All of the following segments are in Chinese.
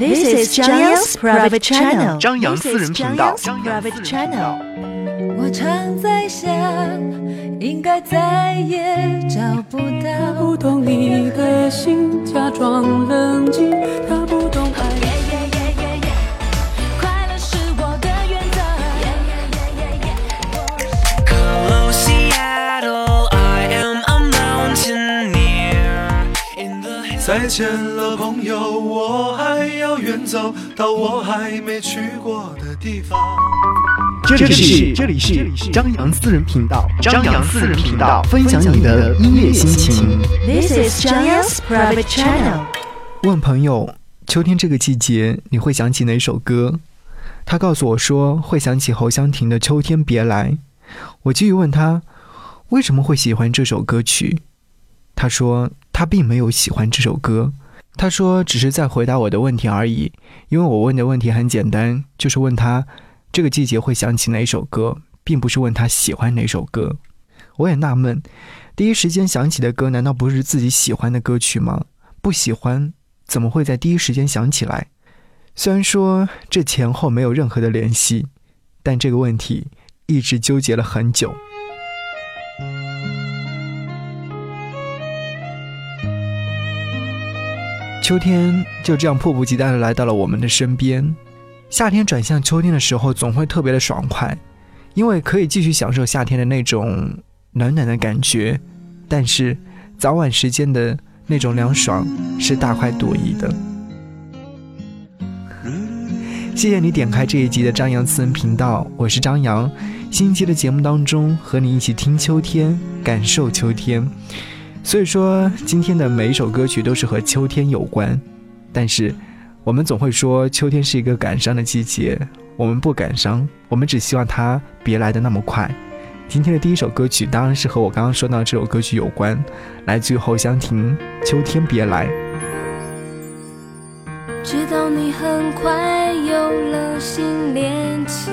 This is 张扬 private channel。张扬私人频道。张扬 private channel。我常在想，应该再也找不到。不懂你的心，假装冷静。见了，朋友，我还要远走到我还没去过的地方。这里是这里是张扬私人频道，张扬私人频道，分享你的音乐心情。This is 张扬 private channel。问朋友，秋天这个季节你会想起哪首歌？他告诉我说会想起侯湘婷的《秋天别来》。我继续问他为什么会喜欢这首歌曲。他说他并没有喜欢这首歌，他说只是在回答我的问题而已。因为我问的问题很简单，就是问他这个季节会想起哪首歌，并不是问他喜欢哪首歌。我也纳闷，第一时间想起的歌难道不是自己喜欢的歌曲吗？不喜欢怎么会在第一时间想起来？虽然说这前后没有任何的联系，但这个问题一直纠结了很久。秋天就这样迫不及待地来到了我们的身边。夏天转向秋天的时候，总会特别的爽快，因为可以继续享受夏天的那种暖暖的感觉。但是早晚时间的那种凉爽是大快朵颐的。谢谢你点开这一集的张扬私人频道，我是张扬。新一期的节目当中，和你一起听秋天，感受秋天。所以说，今天的每一首歌曲都是和秋天有关，但是我们总会说秋天是一个感伤的季节，我们不感伤，我们只希望它别来的那么快。今天的第一首歌曲当然是和我刚刚说到这首歌曲有关，来自于侯湘婷《秋天别来》。知道你很快有了新恋情，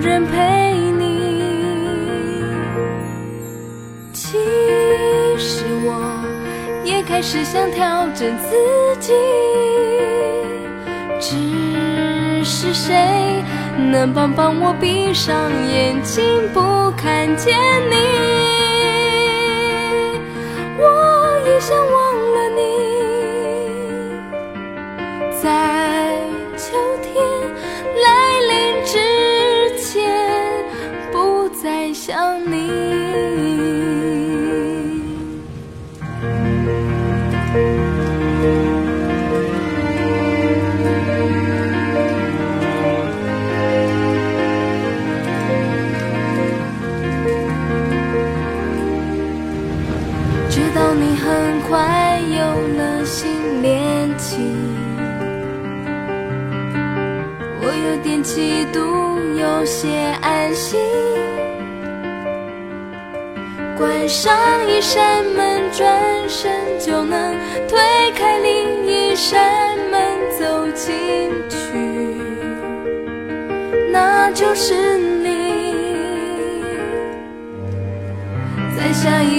人陪你。其实我也开始想调整自己，只是谁能帮帮我闭上眼睛不看见你？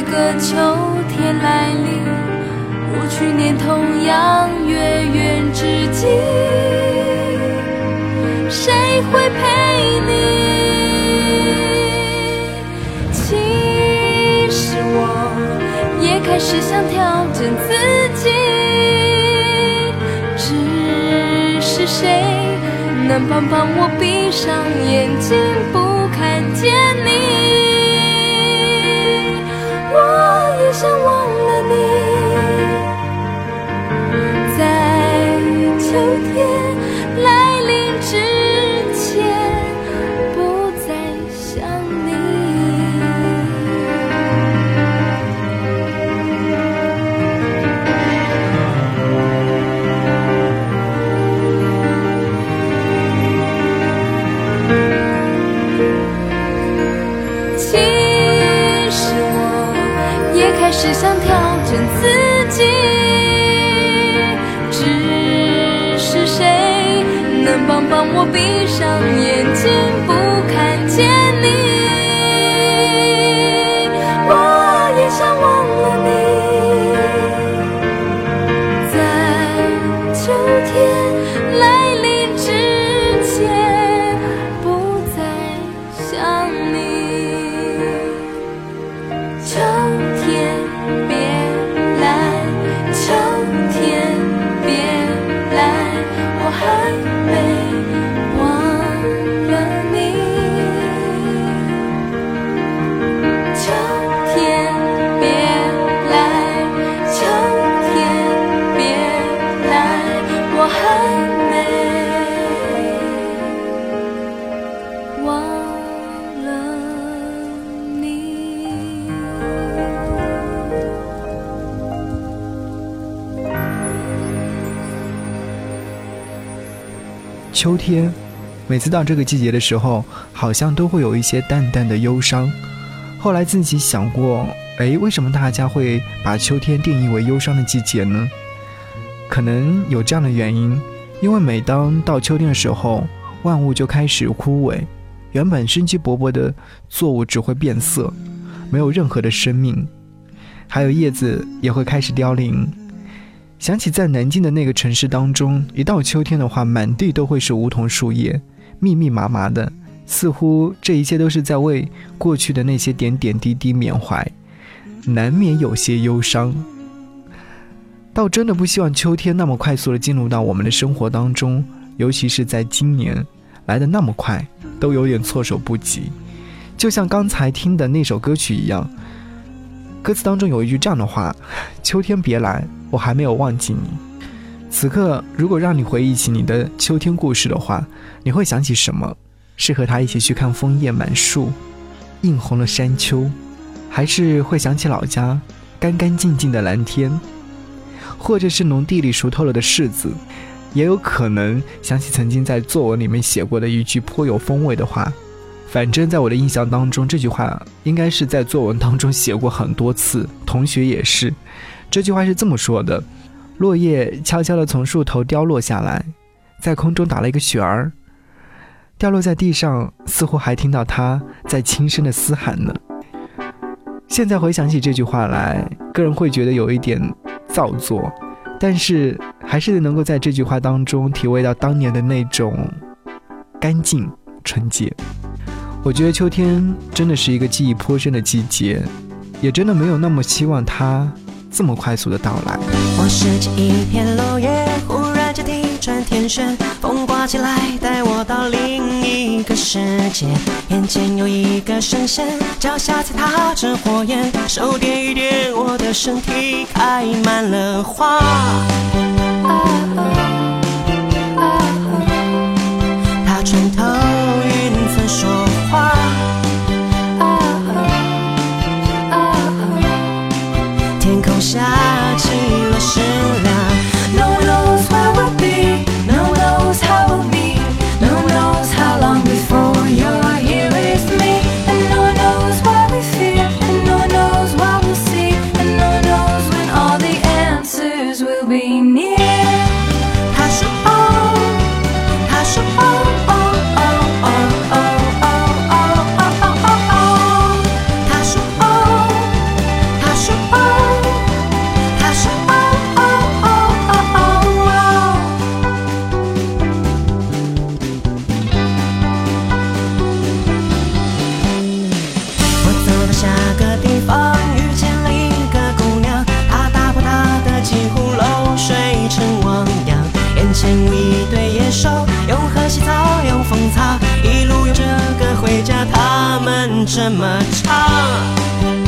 个秋天来临，如去年同样月圆之际，谁会陪你？其实我也开始想调整自己，只是谁能帮帮我闭上眼睛不看见你？帮帮我闭上眼睛，不看见你。每次到这个季节的时候，好像都会有一些淡淡的忧伤。后来自己想过，诶，为什么大家会把秋天定义为忧伤的季节呢？可能有这样的原因，因为每当到秋天的时候，万物就开始枯萎，原本生机勃勃的作物只会变色，没有任何的生命，还有叶子也会开始凋零。想起在南京的那个城市当中，一到秋天的话，满地都会是梧桐树叶，密密麻麻的，似乎这一切都是在为过去的那些点点滴滴缅怀，难免有些忧伤。倒真的不希望秋天那么快速的进入到我们的生活当中，尤其是在今年来的那么快，都有点措手不及。就像刚才听的那首歌曲一样，歌词当中有一句这样的话：“秋天别来，我还没有忘记你。”此刻，如果让你回忆起你的秋天故事的话，你会想起什么？是和他一起去看枫叶满树，映红了山丘，还是会想起老家干干净净的蓝天，或者是农地里熟透了的柿子，也有可能想起曾经在作文里面写过的一句颇有风味的话。反正，在我的印象当中，这句话应该是在作文当中写过很多次，同学也是。这句话是这么说的：落叶悄悄地从树头凋落下来，在空中打了一个旋儿，掉落在地上，似乎还听到它在轻声的嘶喊呢。现在回想起这句话来，个人会觉得有一点造作，但是还是能够在这句话当中体味到当年的那种干净纯洁。我觉得秋天真的是一个记忆颇深的季节，也真的没有那么希望它这么快速的到来。我拾起一片落叶，忽然间地转天旋，风刮起来，带我到另一个世界。眼前有一个神仙，脚下踩踏着火焰，手点一点我的身体，开满了花。一对野兽，用河西草，用风草，一路用着歌回家，他们这么唱。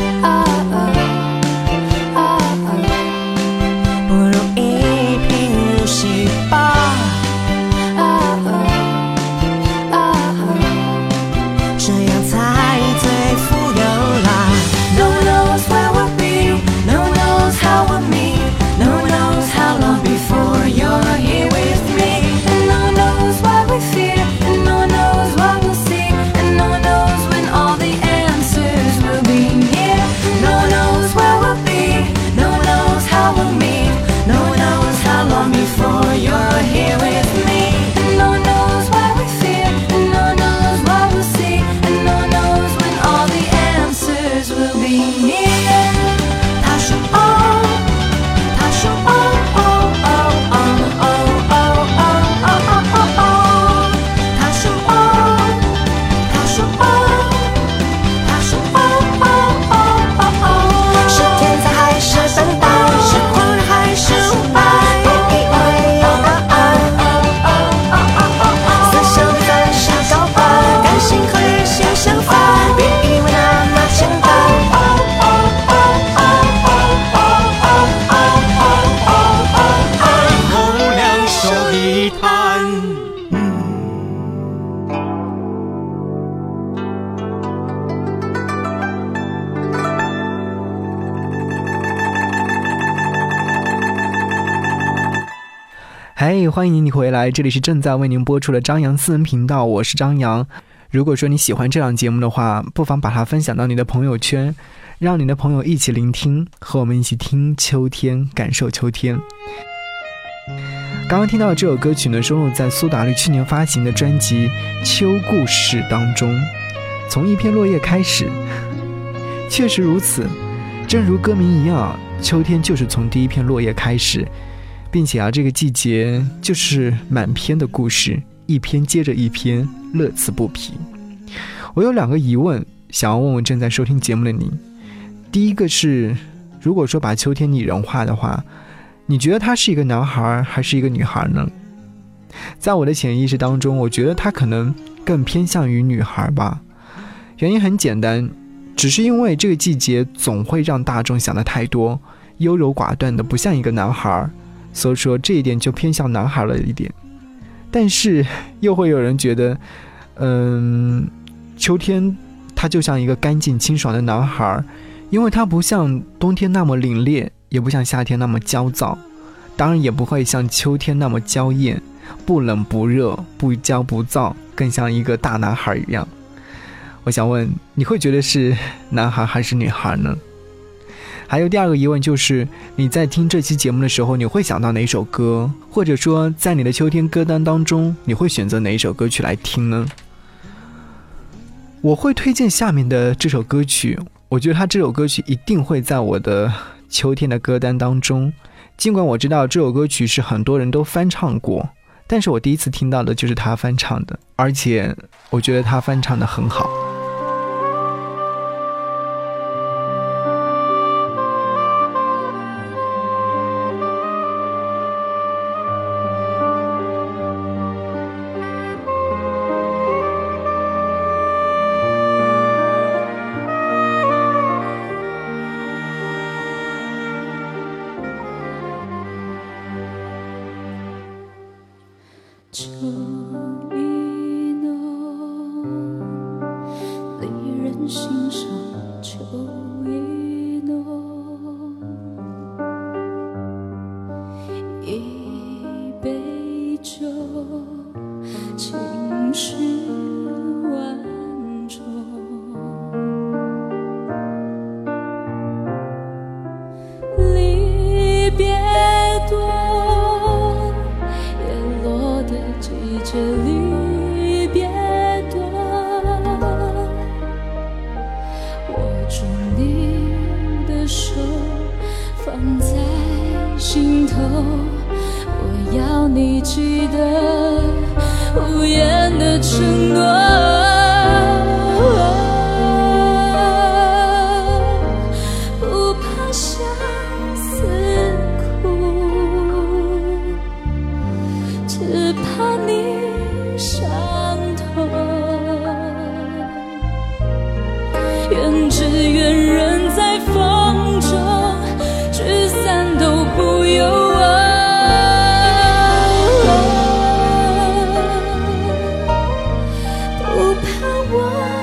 欢迎你回来，这里是正在为您播出的张扬私人频道，我是张扬。如果说你喜欢这档节目的话，不妨把它分享到你的朋友圈，让你的朋友一起聆听，和我们一起听秋天，感受秋天。刚刚听到这首歌曲呢，收录在苏打绿去年发行的专辑《秋故事》当中。从一片落叶开始，确实如此。正如歌名一样，秋天就是从第一片落叶开始，并且啊，这个季节就是满篇的故事，一篇接着一篇，乐此不疲。我有两个疑问，想要问问正在收听节目的你。第一个是，如果说把秋天拟人化的话，你觉得他是一个男孩还是一个女孩呢？在我的潜意识当中，我觉得他可能更偏向于女孩吧。原因很简单，只是因为这个季节总会让大众想的太多，优柔寡断的不像一个男孩，所以说这一点就偏向男孩了一点。但是又会有人觉得，嗯，秋天他就像一个干净清爽的男孩，因为他不像冬天那么凛冽。也不像夏天那么焦躁，当然也不会像秋天那么娇艳，不冷不热，不焦不躁，更像一个大男孩一样。我想问，你会觉得是男孩还是女孩呢？还有第二个疑问就是，你在听这期节目的时候，你会想到哪首歌？或者说，在你的秋天歌单当中，你会选择哪一首歌曲来听呢？我会推荐下面的这首歌曲，我觉得他这首歌曲一定会在我的。秋天的歌单当中，尽管我知道这首歌曲是很多人都翻唱过，但是我第一次听到的就是他翻唱的，而且我觉得他翻唱的很好。不怕我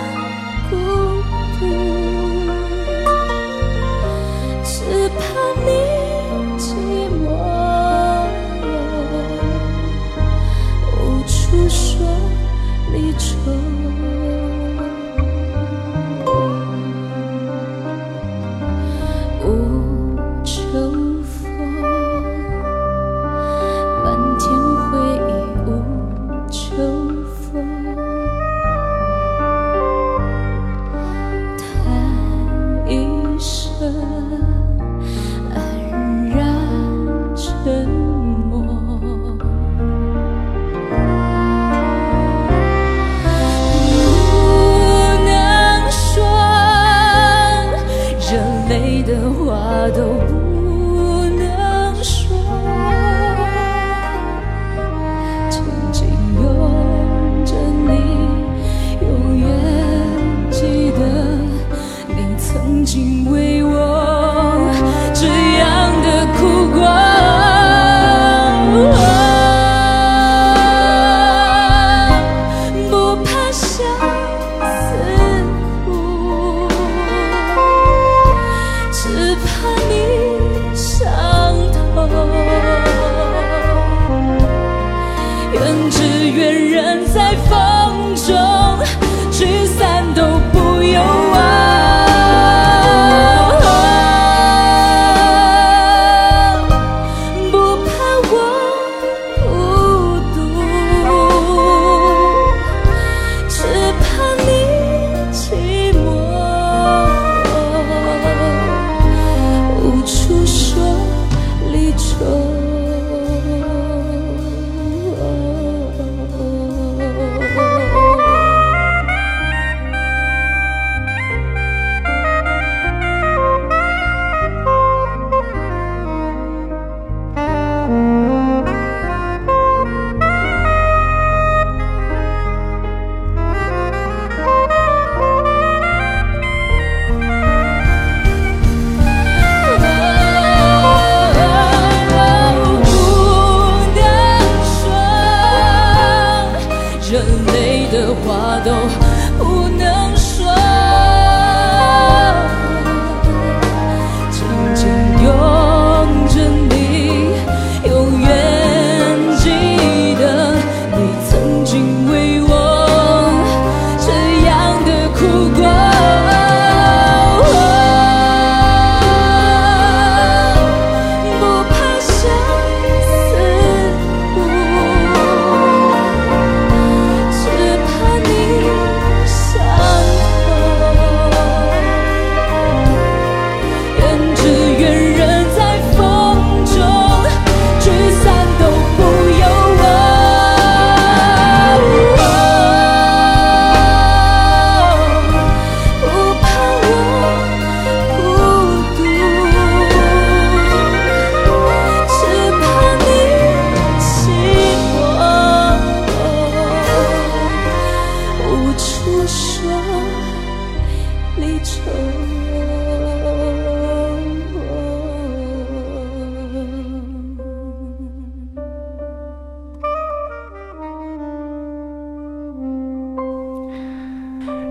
心为我。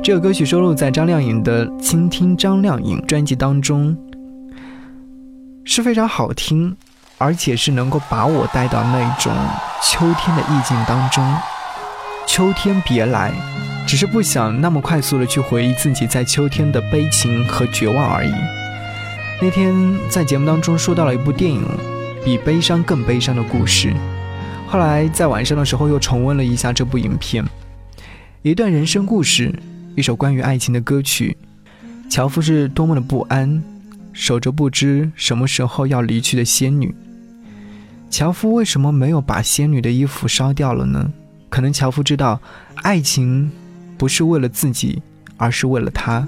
这个歌曲收录在张靓颖的《倾听张靓颖》专辑当中，是非常好听，而且是能够把我带到那种秋天的意境当中。秋天别来，只是不想那么快速的去回忆自己在秋天的悲情和绝望而已。那天在节目当中说到了一部电影，比悲伤更悲伤的故事。后来在晚上的时候又重温了一下这部影片，一段人生故事，一首关于爱情的歌曲。樵夫是多么的不安，守着不知什么时候要离去的仙女。樵夫为什么没有把仙女的衣服烧掉了呢？可能樵夫知道，爱情不是为了自己，而是为了他。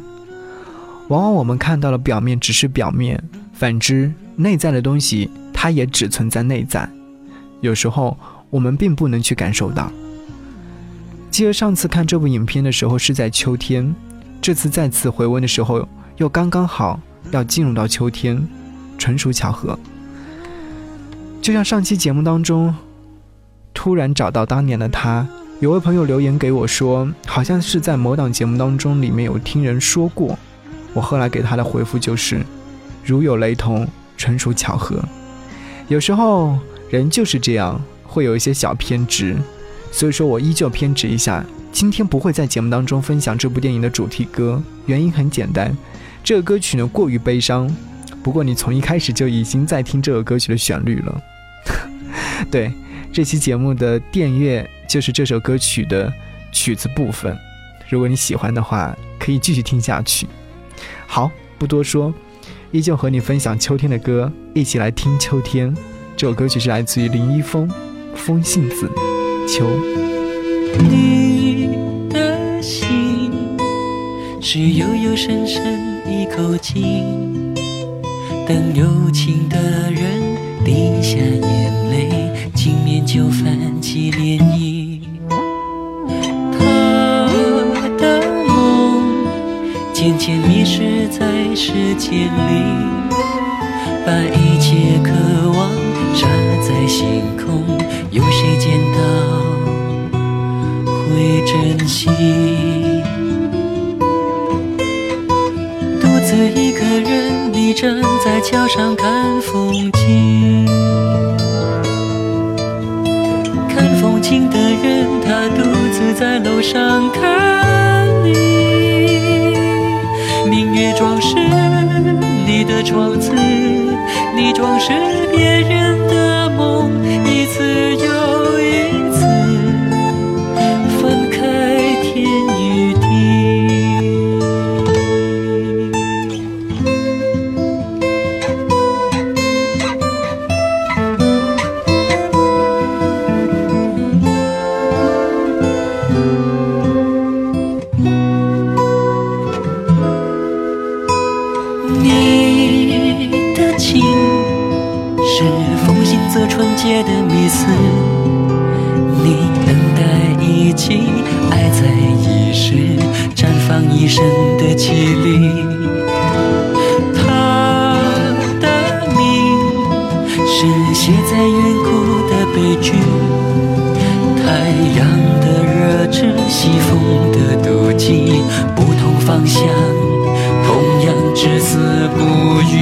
往往我们看到的表面只是表面，反之，内在的东西它也只存在内在。有时候我们并不能去感受到。记得上次看这部影片的时候是在秋天，这次再次回温的时候又刚刚好要进入到秋天，纯属巧合。就像上期节目当中。突然找到当年的他，有位朋友留言给我说，好像是在某档节目当中里面有听人说过。我后来给他的回复就是，如有雷同，纯属巧合。有时候人就是这样，会有一些小偏执，所以说我依旧偏执一下。今天不会在节目当中分享这部电影的主题歌，原因很简单，这个歌曲呢过于悲伤。不过你从一开始就已经在听这个歌曲的旋律了，对。这期节目的电乐就是这首歌曲的曲子部分，如果你喜欢的话，可以继续听下去。好，不多说，依旧和你分享秋天的歌，一起来听秋天。这首歌曲是来自于林一峰，《风信子》，求。你的心是悠悠深深一口井，等有情的人滴下眼泪。镜面就泛起涟漪，他的梦渐渐迷失在时间里，把一切渴望插在星空，有谁见到会珍惜？独自一个人，你站在桥上看风景。看风景的人，他独自在楼上看你。明月装饰你的窗子，你装饰别人阳的热炽，西风的妒忌，不同方向。同样至死不渝。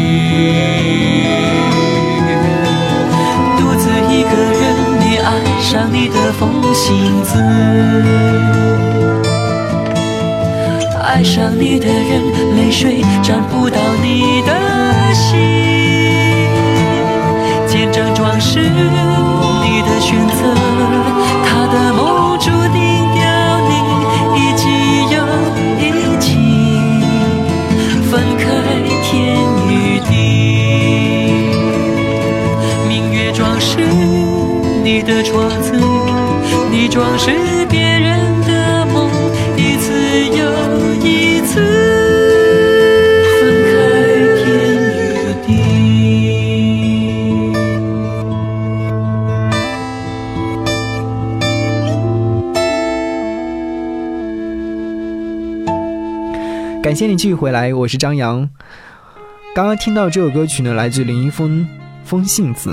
独自一个人，你爱上你的风信子，爱上你的人，泪水沾不到你的心，见证装饰你的选择，的窗子，你装饰别人的梦，一次又一次，分开天与地。感谢你继续回来，我是张扬。刚刚听到这首歌曲呢，来自林一峰《风信子》。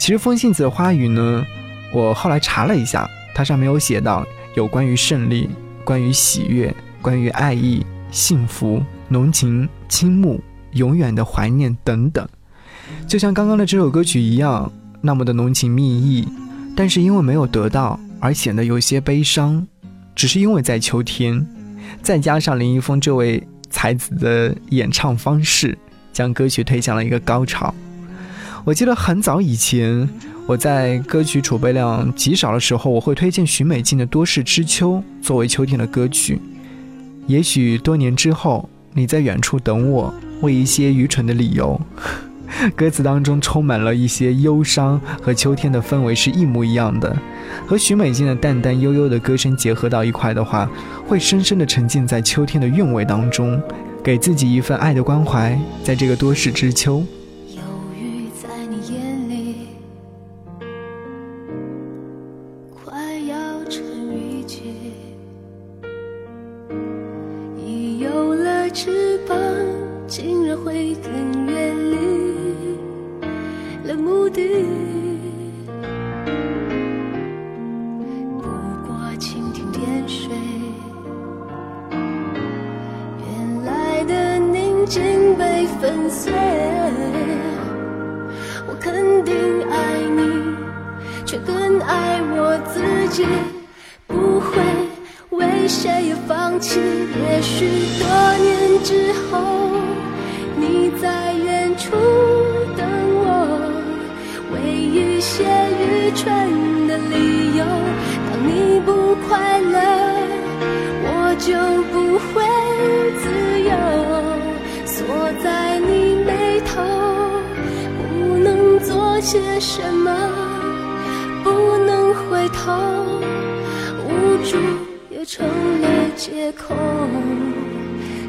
其实风信子的花语呢，我后来查了一下，它上面有写到有关于胜利、关于喜悦、关于爱意、幸福、浓情、倾慕、永远的怀念等等。就像刚刚的这首歌曲一样，那么的浓情蜜意，但是因为没有得到而显得有些悲伤，只是因为在秋天，再加上林一峰这位才子的演唱方式，将歌曲推向了一个高潮。我记得很早以前，我在歌曲储备量极少的时候，我会推荐许美静的《多事之秋》作为秋天的歌曲。也许多年之后，你在远处等我，为一些愚蠢的理由。歌词当中充满了一些忧伤，和秋天的氛围是一模一样的。和许美静的淡淡悠悠的歌声结合到一块的话，会深深的沉浸在秋天的韵味当中，给自己一份爱的关怀。在这个多事之秋，些什么，不能回头，无助也成了借口，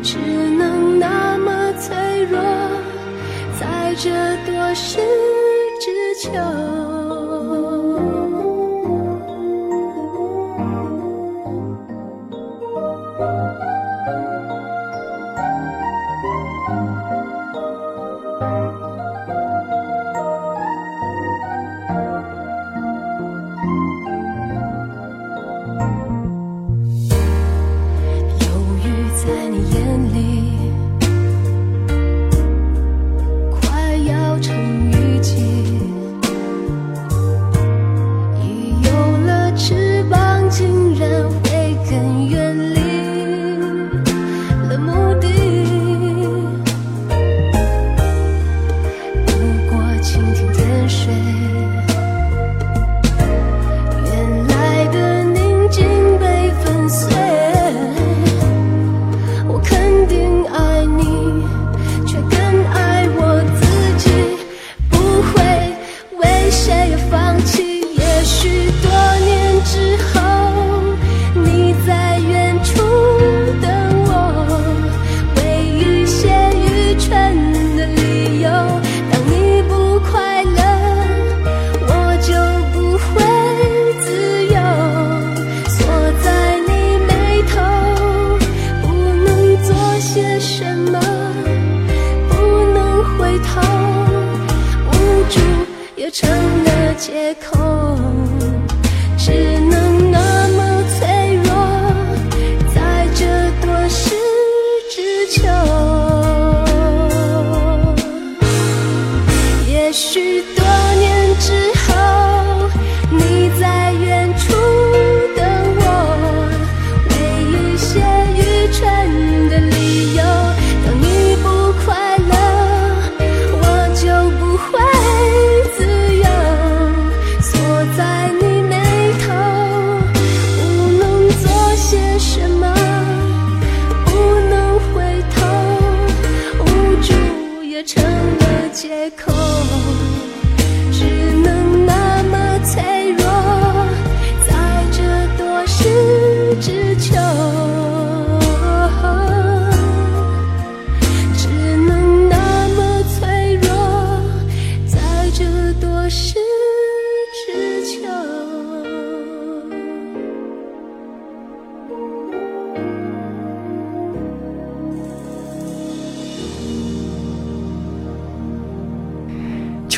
只能那么脆弱，在这多事之秋。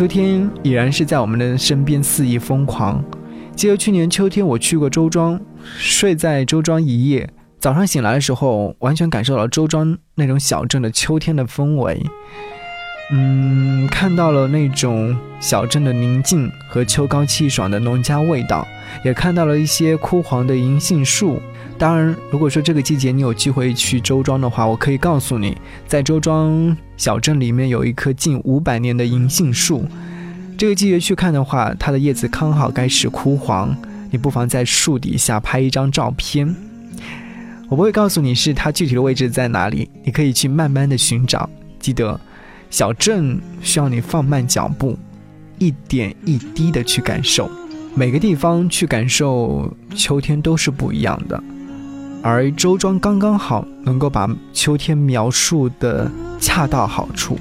秋天已然是在我们的身边肆意疯狂。记得去年秋天，我去过周庄，睡在周庄一夜，早上醒来的时候，完全感受到了周庄那种小镇的秋天的氛围。嗯，看到了那种小镇的宁静和秋高气爽的农家味道，也看到了一些枯黄的银杏树。当然，如果说这个季节你有机会去周庄的话，我可以告诉你，在周庄小镇里面有一棵近五百年的银杏树。这个季节去看的话，它的叶子刚好该是枯黄，你不妨在树底下拍一张照片。我不会告诉你是它具体的位置在哪里，你可以去慢慢的寻找。记得，小镇需要你放慢脚步，一点一滴的去感受。每个地方去感受秋天都是不一样的，而周庄刚刚好能够把秋天描述的恰到好处。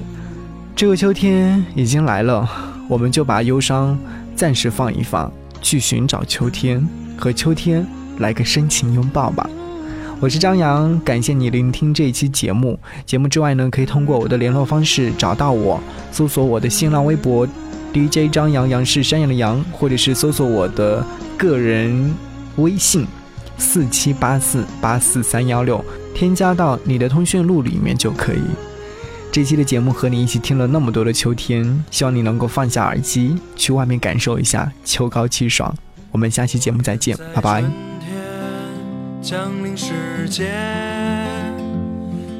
这个秋天已经来了，我们就把忧伤暂时放一放，去寻找秋天，和秋天来个深情拥抱吧。我是张扬，感谢你聆听这一期节目。节目之外呢，可以通过我的联络方式找到我，搜索我的新浪微博 DJ 张扬，杨是山羊的羊，或者是搜索我的个人微信四七八四八四三幺六，添加到你的通讯录里面就可以。这期的节目和你一起听了那么多的秋天，希望你能够放下耳机，去外面感受一下秋高气爽。我们下期节目再见，拜拜。降临世界，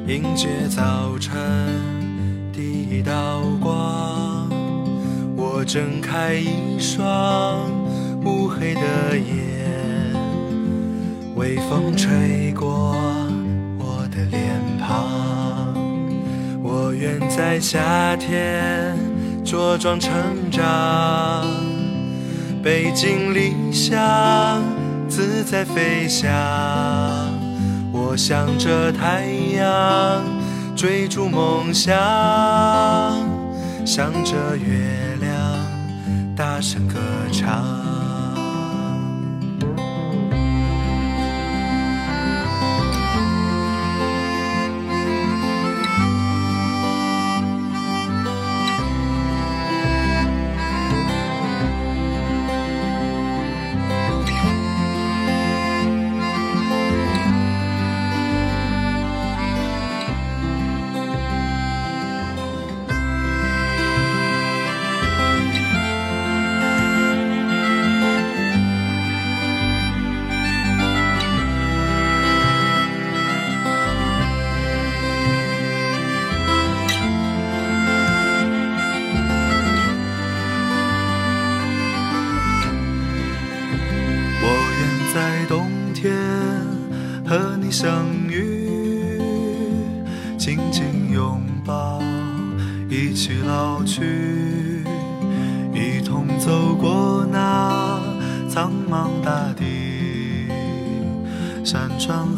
迎接早晨第一道光。我睁开一双乌黑的眼，微风吹过我的脸庞。我愿在夏天茁壮成长，背井离乡。自在飞翔，我向着太阳追逐梦想，向着月亮大声歌唱。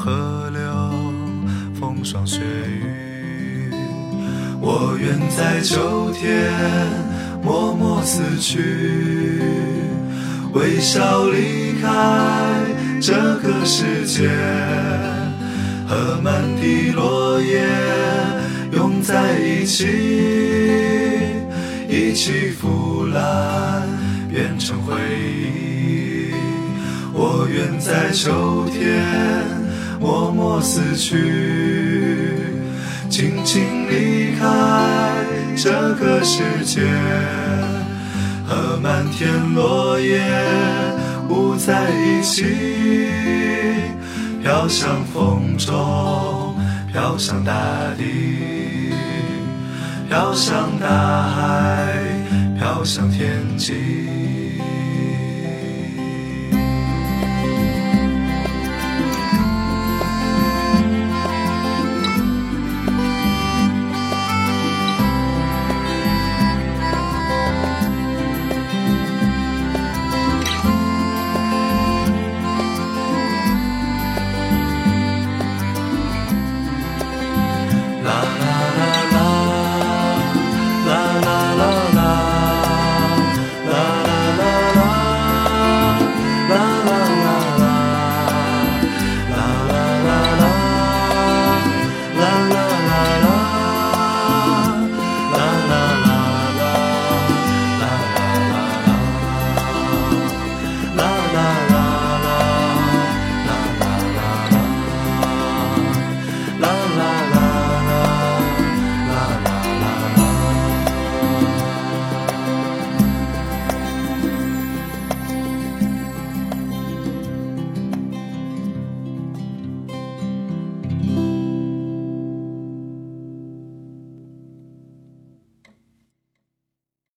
河流，风霜雪雨。我愿在秋天默默死去，微笑离开。这个世界和满地落叶拥在一起，一起腐烂变成回忆。我愿在秋天默默死去，轻轻离开这个世界和满天落叶。舞在一起，飘向风中，飘向大地，飘向大海，飘向天际。